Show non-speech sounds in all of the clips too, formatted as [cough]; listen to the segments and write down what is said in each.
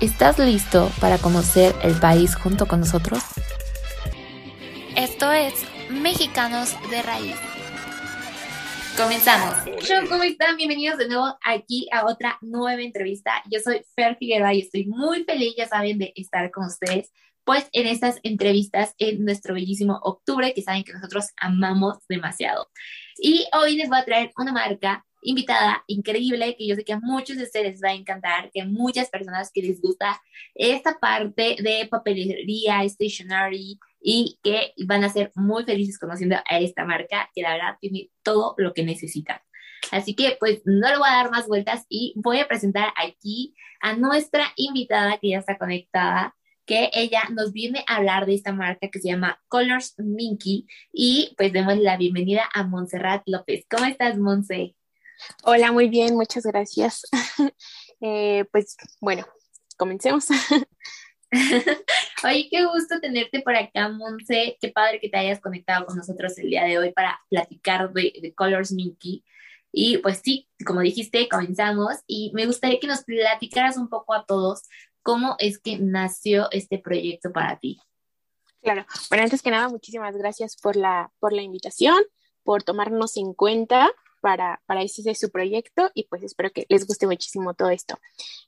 ¿Estás listo para conocer el país junto con nosotros? Esto es Mexicanos de Raíz. Comenzamos. ¿Cómo están? Bienvenidos de nuevo aquí a otra nueva entrevista. Yo soy Fer Figueroa y estoy muy feliz, ya saben, de estar con ustedes, pues en estas entrevistas en nuestro bellísimo octubre, que saben que nosotros amamos demasiado. Y hoy les voy a traer una marca invitada increíble que yo sé que a muchos de ustedes va a encantar, que muchas personas que les gusta esta parte de papelería, stationery y que van a ser muy felices conociendo a esta marca que la verdad tiene todo lo que necesitan. Así que pues no le voy a dar más vueltas y voy a presentar aquí a nuestra invitada que ya está conectada que ella nos viene a hablar de esta marca que se llama Colors Minky y pues demos la bienvenida a Montserrat López. ¿Cómo estás, Monse? Hola, muy bien, muchas gracias. [laughs] Eh, pues bueno, comencemos. [laughs] Oye, qué gusto tenerte por acá, Monse. Qué padre que te hayas conectado con nosotros el día de hoy para platicar de, Colors Minky. Y pues sí, como dijiste, comenzamos y me gustaría que nos platicaras un poco a todos cómo es que nació este proyecto para ti. Claro, bueno, antes que nada, muchísimas gracias por la, por la invitación, por tomarnos en cuenta para, para ese su proyecto y pues espero que les guste muchísimo todo esto.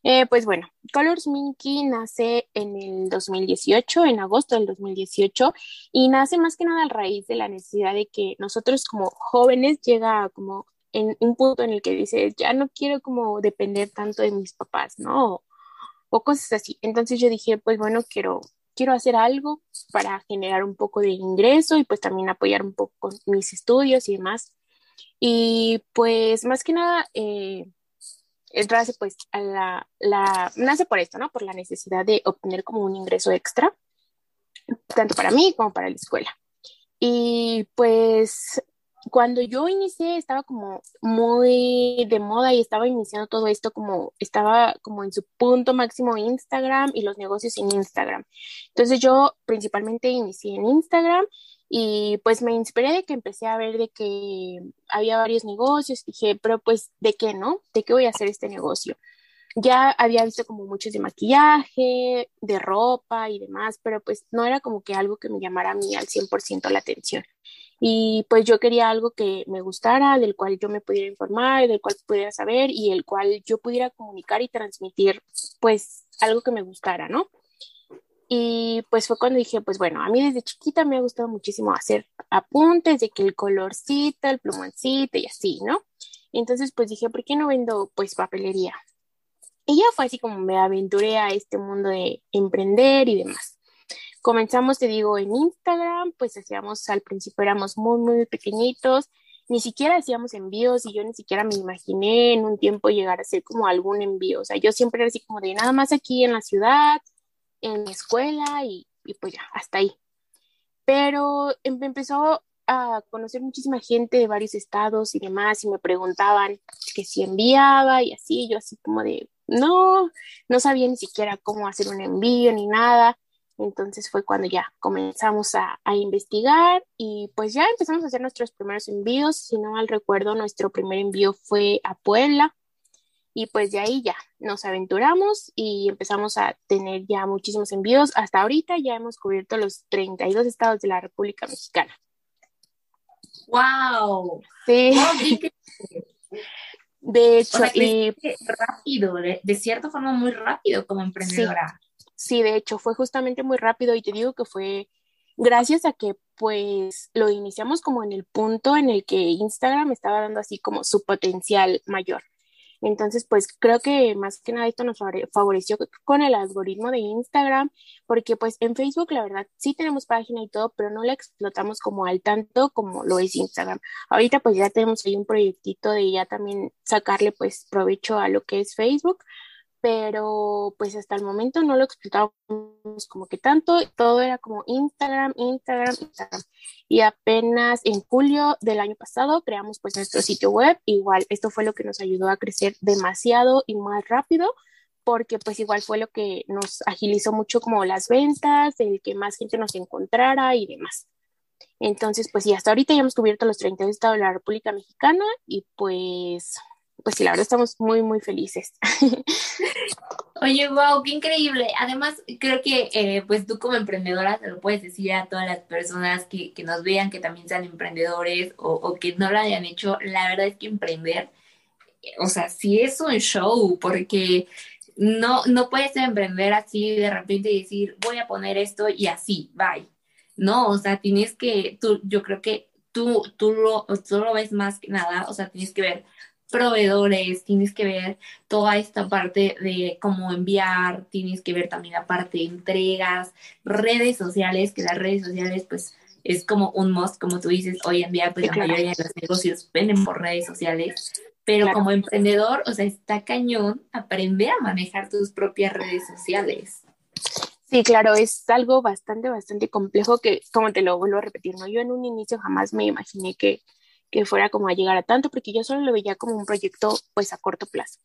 Eh, pues bueno, Colors Minky nace en el 2018, en agosto del 2018, y nace más que nada a raíz de la necesidad de que nosotros como jóvenes llega como en un punto en el que dice, ya no quiero como depender tanto de mis papás, ¿no? O, cosas así. Entonces yo dije, pues bueno, quiero, quiero hacer algo para generar un poco de ingreso y pues también apoyar un poco mis estudios y demás. Y pues más que nada, eh, nace pues a la, la, nace por esto, ¿no? Por la necesidad de obtener como un ingreso extra, tanto para mí como para la escuela. Y pues cuando yo inicié estaba como muy de moda y estaba iniciando todo esto como estaba como en su punto máximo Instagram y los negocios en Instagram. Entonces yo principalmente inicié en Instagram y pues me inspiré de que empecé a ver de que había varios negocios, dije, pero pues, ¿de qué no? ¿De qué voy a hacer este negocio? Ya había visto como muchos de maquillaje, de ropa y demás, pero pues no era como que algo que me llamara a mí al 100% la atención. Y pues yo quería algo que me gustara, del cual yo me pudiera informar, del cual pudiera saber y el cual yo pudiera comunicar y transmitir pues algo que me gustara, ¿no? Y pues fue cuando dije, pues bueno, a mí desde chiquita me ha gustado muchísimo hacer apuntes de que el colorcito, el plumoncito y así, ¿no? Entonces pues dije, ¿por qué no vendo pues papelería? Y ya fue así como me aventuré a este mundo de emprender y demás. Comenzamos, te digo, en Instagram, pues hacíamos, al principio éramos muy, muy pequeñitos, ni siquiera hacíamos envíos y yo ni siquiera me imaginé en un tiempo llegar a hacer como algún envío. O sea, yo siempre era así como de nada más aquí en la ciudad, en mi escuela y, pues ya, hasta ahí. Pero em, empezó a conocer muchísima gente de varios estados y demás y me preguntaban que si enviaba y así, yo así como de, no, no sabía ni siquiera cómo hacer un envío ni nada. Entonces fue cuando ya comenzamos a, a, investigar y pues ya empezamos a hacer nuestros primeros envíos. Si no mal recuerdo, nuestro primer envío fue a Puebla y pues de ahí ya nos aventuramos y empezamos a tener ya muchísimos envíos. Hasta ahorita ya hemos cubierto los 32 estados de la República Mexicana. ¡Wow! Sí. [laughs] de hecho, y... rápido, de, cierta forma muy rápido como emprendedora. Sí. sí, de hecho, fue justamente muy rápido y te digo que fue gracias a que pues lo iniciamos como en el punto en el que Instagram estaba dando así como su potencial mayor. Entonces, pues creo que más que nada esto nos favoreció con el algoritmo de Instagram, porque pues en Facebook la verdad sí tenemos página y todo, pero no la explotamos como al tanto como lo es Instagram. Ahorita pues ya tenemos ahí un proyectito de ya también sacarle pues provecho a lo que es Facebook, pero pues hasta el momento no lo explotábamos como que tanto, todo era como Instagram, Instagram, Instagram. Y apenas en julio del año pasado creamos pues nuestro sitio web, igual esto fue lo que nos ayudó a crecer demasiado y más rápido, porque pues igual fue lo que nos agilizó mucho como las ventas, el que más gente nos encontrara y demás. Entonces, pues sí, hasta ahorita ya hemos cubierto los 32 estados de la República Mexicana y pues pues sí, la verdad estamos muy, muy felices. [laughs] Oye, wow, qué increíble. Además, creo que eh, pues tú como emprendedora te lo puedes decir a todas las personas que, que nos vean que también sean emprendedores o, que no lo hayan hecho. La verdad es que emprender, o sea, sí es un show porque no, no puedes emprender así de repente y decir, voy a poner esto y así, bye. No, o sea, tienes que, tú, yo creo que tú, tú, tú lo ves más que nada, o sea, tienes que ver proveedores, tienes que ver toda esta parte de cómo enviar, tienes que ver también la parte de entregas, redes sociales, que las redes sociales pues es como un must, como tú dices, hoy en día pues la mayoría de los negocios venden por redes sociales, pero como emprendedor, o sea, está cañón aprender a manejar tus propias redes sociales. Sí, claro, es algo bastante, bastante complejo que, como te lo vuelvo a repetir, ¿no? Yo en un inicio jamás me imaginé que que fuera como a llegar a tanto, porque yo solo lo veía como un proyecto pues a corto plazo.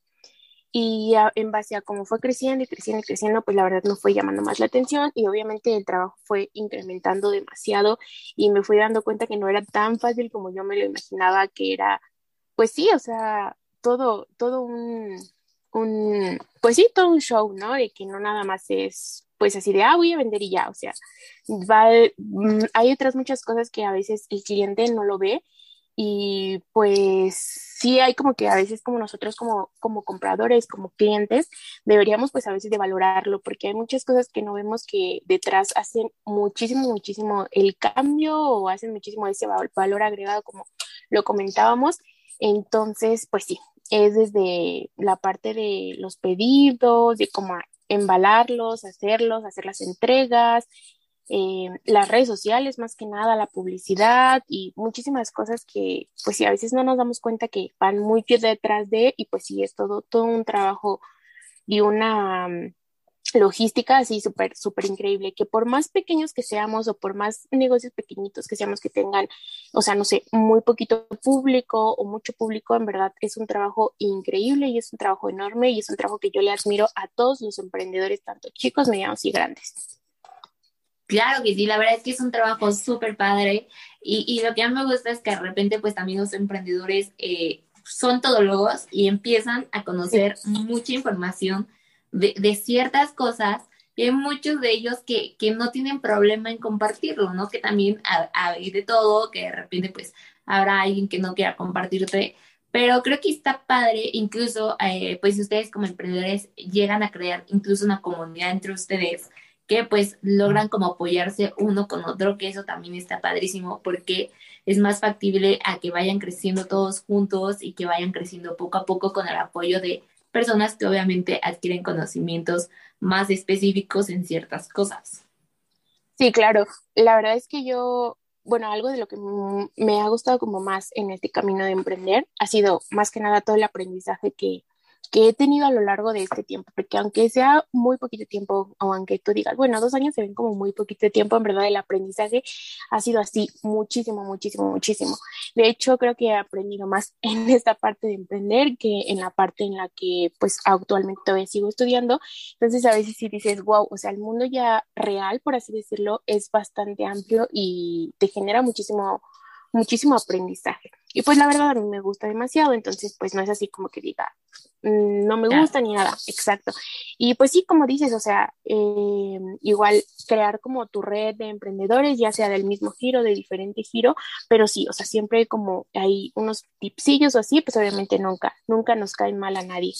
Y en base a cómo fue creciendo y creciendo y creciendo, pues la verdad no fue llamando más la atención y obviamente el trabajo fue incrementando demasiado y me fui dando cuenta que no era tan fácil como yo me lo imaginaba, que era, pues sí, o sea, todo, todo un, un, pues sí, todo un show, ¿no? De que no nada más es pues así de, ah, voy a vender y ya, o sea, va, mm, hay otras muchas cosas que a veces el cliente no lo ve y pues sí hay como que a veces como nosotros como, como compradores, como clientes, deberíamos pues a veces de valorarlo porque hay muchas cosas que no vemos que detrás hacen muchísimo, muchísimo el cambio o hacen muchísimo ese valor agregado como lo comentábamos. Entonces, pues sí, es desde la parte de los pedidos, de cómo embalarlos, hacerlos, hacer las entregas, eh, las redes sociales, más que nada la publicidad y muchísimas cosas que pues sí, a veces no nos damos cuenta que van muy detrás de y pues sí, es todo, todo un trabajo y una mm, logística así súper, súper increíble, que por más pequeños que seamos o por más negocios pequeñitos que seamos que tengan, o sea, no sé, muy poquito público o mucho público, en verdad es un trabajo increíble y es un trabajo enorme y es un trabajo que yo le admiro a todos los emprendedores, tanto chicos, medianos y grandes. Claro que sí, la verdad es que es un trabajo súper padre y, y, lo que a mí me gusta es que de repente pues también los emprendedores eh, son todólogos y empiezan a conocer mucha información de, de, ciertas cosas y hay muchos de ellos que, que, no tienen problema en compartirlo, ¿no? Que también hay de todo, que de repente pues habrá alguien que no quiera compartirte, pero creo que está padre, incluso eh, pues si ustedes como emprendedores llegan a crear incluso una comunidad entre ustedes, que pues logran como apoyarse uno con otro, que eso también está padrísimo porque es más factible a que vayan creciendo todos juntos y que vayan creciendo poco a poco con el apoyo de personas que obviamente adquieren conocimientos más específicos en ciertas cosas. Sí, claro. La verdad es que yo, bueno, algo de lo que me ha gustado como más en este camino de emprender ha sido más que nada todo el aprendizaje que, que he tenido a lo largo de este tiempo, porque aunque sea muy poquito tiempo, o aunque tú digas, bueno, dos años se ven como muy poquito tiempo, en verdad el aprendizaje ha sido así muchísimo, muchísimo, muchísimo. De hecho, creo que he aprendido más [laughs] en esta parte de emprender que en la parte en la que pues actualmente todavía sigo estudiando. Entonces a veces sí dices, wow, o sea, el mundo ya real, por así decirlo, es bastante amplio y te genera muchísimo muchísimo aprendizaje. Y pues la verdad a mí me gusta demasiado, entonces pues no es así como que diga, mm, no me gusta ni nada, exacto. Y pues sí, como dices, o sea, eh, igual crear como tu red de emprendedores, ya sea del mismo giro, de diferente giro, pero sí, o sea, siempre como hay unos tipsillos o así, pues obviamente nunca, nunca nos caen mal a nadie.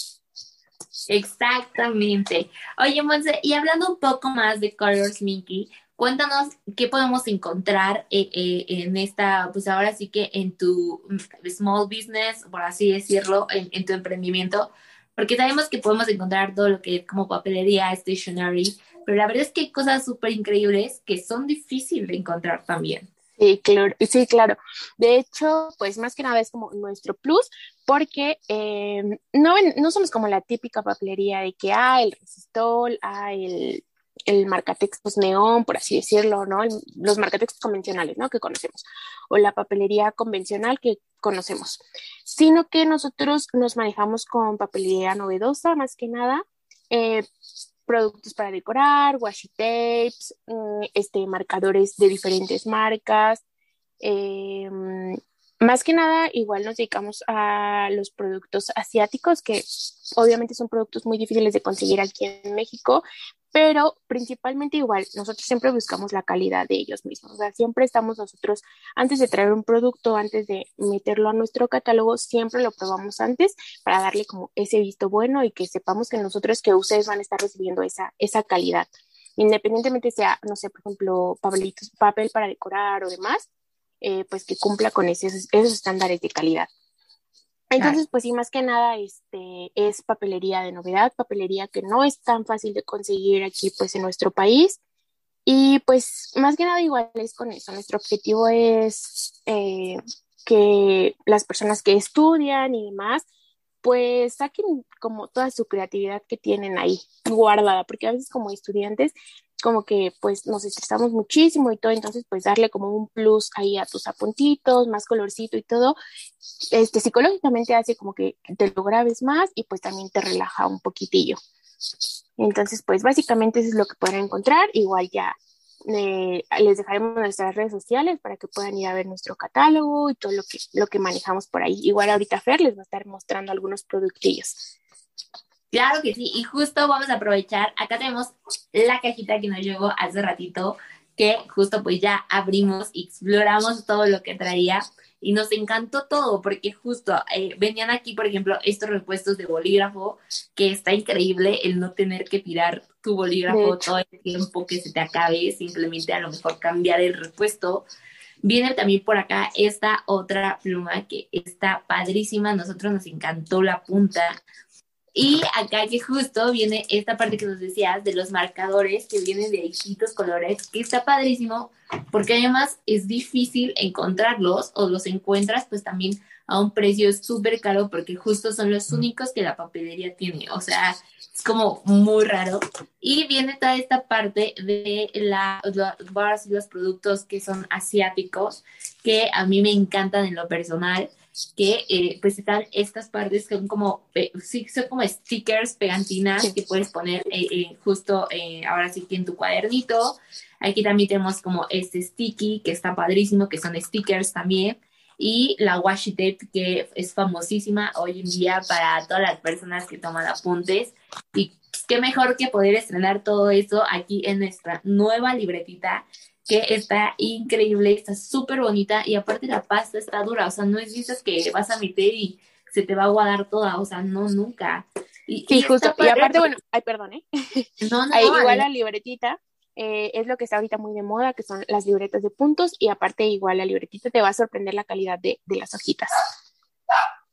Exactamente. Oye, Monse, y hablando un poco más de Colors Mickey, Cuéntanos qué podemos encontrar eh, eh, en esta, pues ahora sí que en tu small business, por así decirlo, en, tu emprendimiento, porque sabemos que podemos encontrar todo lo que es como papelería, stationery, pero la verdad es que hay cosas súper increíbles que son difíciles de encontrar también. Sí, claro, sí, claro. De hecho, pues más que nada es como nuestro plus, porque eh, no, no somos como la típica papelería de que, ah, el resistol, ah, el, el marcatextos neón, por así decirlo, ¿no? los marcatextos convencionales, ¿no? Que conocemos, o la papelería convencional que conocemos, sino que nosotros nos manejamos con papelería novedosa, más que nada, eh, productos para decorar, washi tapes, mm, este, marcadores de diferentes marcas, eh, más que nada, igual nos dedicamos a los productos asiáticos, que obviamente son productos muy difíciles de conseguir aquí en México, pero principalmente igual, nosotros siempre buscamos la calidad de ellos mismos. O sea, siempre estamos nosotros, antes de traer un producto, antes de meterlo a nuestro catálogo, siempre lo probamos antes para darle como ese visto bueno y que sepamos que nosotros, que ustedes van a estar recibiendo esa, esa calidad. Independientemente sea, no sé, por ejemplo, papelitos, papel para decorar o demás, eh, pues que cumpla con esos, esos estándares de calidad. Entonces, pues sí, más que nada, este, es papelería de novedad, papelería que no es tan fácil de conseguir aquí, pues, en nuestro país. Y pues, más que nada, igual es con eso. Nuestro objetivo es eh, que las personas que estudian y demás, pues saquen como toda su creatividad que tienen ahí guardada, porque a veces como estudiantes como que pues nos estresamos muchísimo y todo, entonces pues darle como un plus ahí a tus apuntitos, más colorcito y todo, este psicológicamente hace como que te lo grabes más y pues también te relaja un poquitillo. Entonces pues básicamente eso es lo que pueden encontrar, igual ya eh, les dejaremos nuestras redes sociales para que puedan ir a ver nuestro catálogo y todo lo que, lo que manejamos por ahí. Igual ahorita Fer les va a estar mostrando algunos productillos. Claro que sí, y justo vamos a aprovechar, acá tenemos la cajita que nos llegó hace ratito, que justo pues ya abrimos y exploramos todo lo que traía y nos encantó todo porque justo eh, venían aquí, por ejemplo, estos repuestos de bolígrafo, que está increíble el no tener que tirar tu bolígrafo todo el tiempo que se te acabe, simplemente a lo mejor cambiar el repuesto. Viene también por acá esta otra pluma que está padrísima, nosotros nos encantó la punta, y acá que justo viene esta parte que nos decías de los marcadores que vienen de distintos colores, que está padrísimo, porque además es difícil encontrarlos o los encuentras pues también a un precio súper caro porque justo son los únicos que la papelería tiene. O sea, es como muy raro. Y viene toda esta parte de la, los y los productos que son asiáticos, que a mí me encantan en lo personal que eh, pues están estas partes que son como, sí, son como stickers, pegantinas que puedes poner eh, eh, justo ahora sí que en tu cuadernito. Aquí también tenemos como este sticky que está padrísimo, que son stickers también. Y la washi tape que es famosísima hoy en día para todas las personas que toman apuntes. Y qué mejor que poder estrenar todo eso aquí en nuestra nueva libretita que está increíble, está súper bonita y aparte la pasta está dura, o sea, no es dices que vas a meter y se te va a guardar toda, o sea, no, nunca. Y, sí, justo, y aparte, bueno, ay, perdón, ¿eh? No, no, igual la libretita eh, es lo que está ahorita muy de moda, que son las libretas de puntos y aparte igual la libretita te va a sorprender la calidad de, de las hojitas.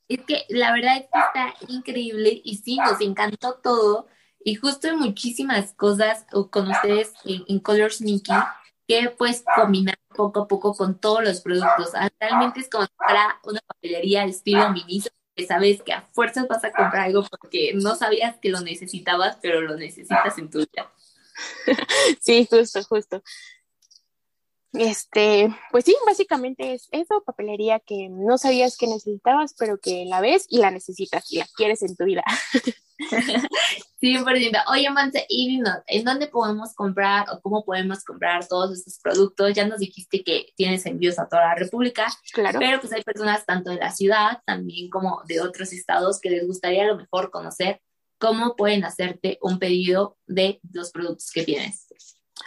Es que la verdad es que está increíble y sí, nos encantó todo y justo hay muchísimas cosas con ustedes en, en Colors Mickey que puedes combinar poco a poco con todos los productos. Ah, realmente es como para una papelería de estilo miniso, que sabes que a fuerzas vas a comprar algo porque no sabías que lo necesitabas, pero lo necesitas en tu vida. [laughs] Sí, justo, justo. Este, pues sí, básicamente es eso, papelería que no sabías que necesitabas, pero que la ves y la necesitas y la quieres en tu vida. [laughs] 100%. Oye, Monse, y ¿en dónde podemos comprar o cómo podemos comprar todos estos productos? Ya nos dijiste que tienes envíos a toda la República, claro. pero pues hay personas tanto de la ciudad, también como de otros estados que les gustaría a lo mejor conocer cómo pueden hacerte un pedido de los productos que tienes.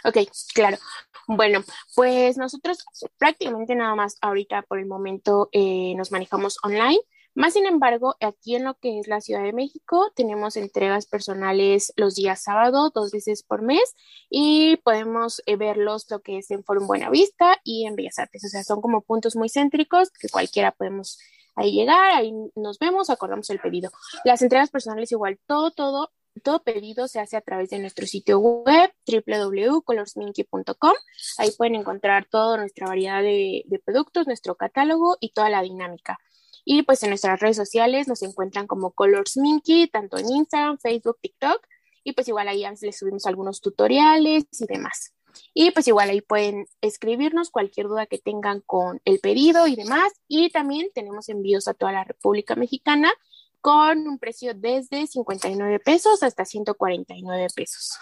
Ok, claro. Bueno, pues nosotros prácticamente nada más ahorita por el momento eh, nos manejamos online. Más sin embargo, aquí en lo que es la Ciudad de México, tenemos entregas personales los días sábado, dos veces por mes, y podemos eh, verlos lo que es en Forum Buenavista y en Bellas Artes. O sea, son como puntos muy céntricos que cualquiera podemos ahí llegar, ahí nos vemos, acordamos el pedido. Las entregas personales igual, todo, todo todo pedido se hace a través de nuestro sitio web www.colorsminky.com. Ahí pueden encontrar toda nuestra variedad de, productos, nuestro catálogo y toda la dinámica. Y pues en nuestras redes sociales nos encuentran como Colors Minky, tanto en Instagram, Facebook, TikTok. Y pues igual ahí les subimos algunos tutoriales y demás. Y pues igual ahí pueden escribirnos cualquier duda que tengan con el pedido y demás. Y también tenemos envíos a toda la República Mexicana con un precio desde 59 pesos hasta 149 pesos.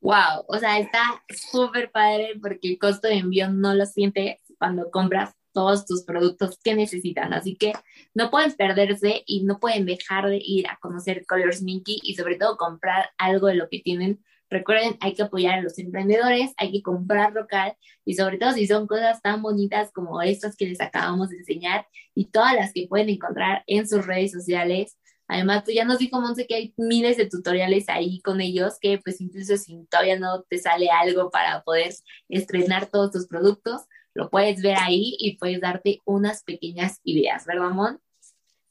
Wow, o sea, está súper padre porque el costo de envío no lo sientes cuando compras todos tus productos que necesitan. Así que no pueden perderse y no pueden dejar de ir a conocer Colors Minky y sobre todo comprar algo de lo que tienen. Recuerden, hay que apoyar a los emprendedores, hay que comprar local y sobre todo si son cosas tan bonitas como estas que les acabamos de enseñar y todas las que pueden encontrar en sus redes sociales. Además, tú ya nos dijo Monse que hay miles de tutoriales ahí con ellos que pues incluso si todavía no te sale algo para poder estrenar todos tus productos, lo puedes ver ahí y puedes darte unas pequeñas ideas, ¿verdad, Mon?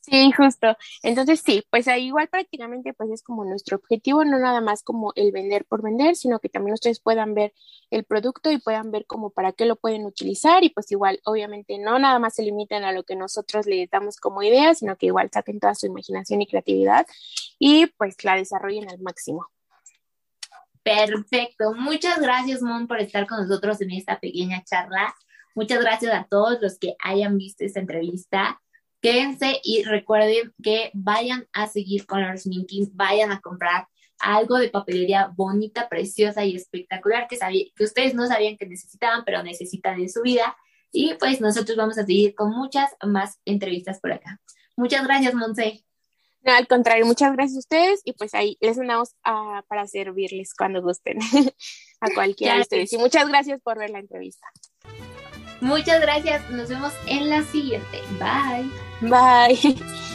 Sí, justo. Entonces sí, pues ahí igual prácticamente pues es como nuestro objetivo, no nada más como el vender por vender, sino que también ustedes puedan ver el producto y puedan ver como para qué lo pueden utilizar y pues igual obviamente no nada más se limiten a lo que nosotros les damos como idea, sino que igual saquen toda su imaginación y creatividad y pues la desarrollen al máximo. Perfecto. Muchas gracias, Mon, por estar con nosotros en esta pequeña charla. Muchas gracias a todos los que hayan visto esta entrevista. Quédense y recuerden que vayan a seguir con los Minking, vayan a comprar algo de papelería bonita, preciosa y espectacular que, que ustedes no sabían que necesitaban, pero necesitan en su vida. Y pues nosotros vamos a seguir con muchas más entrevistas por acá. Muchas gracias, Monse. No, al contrario, muchas gracias a ustedes y pues ahí les andamos para servirles cuando gusten [laughs] a cualquiera de ustedes. Y muchas gracias por ver la entrevista. Muchas gracias. Nos vemos en la siguiente. Bye. Bye. [laughs]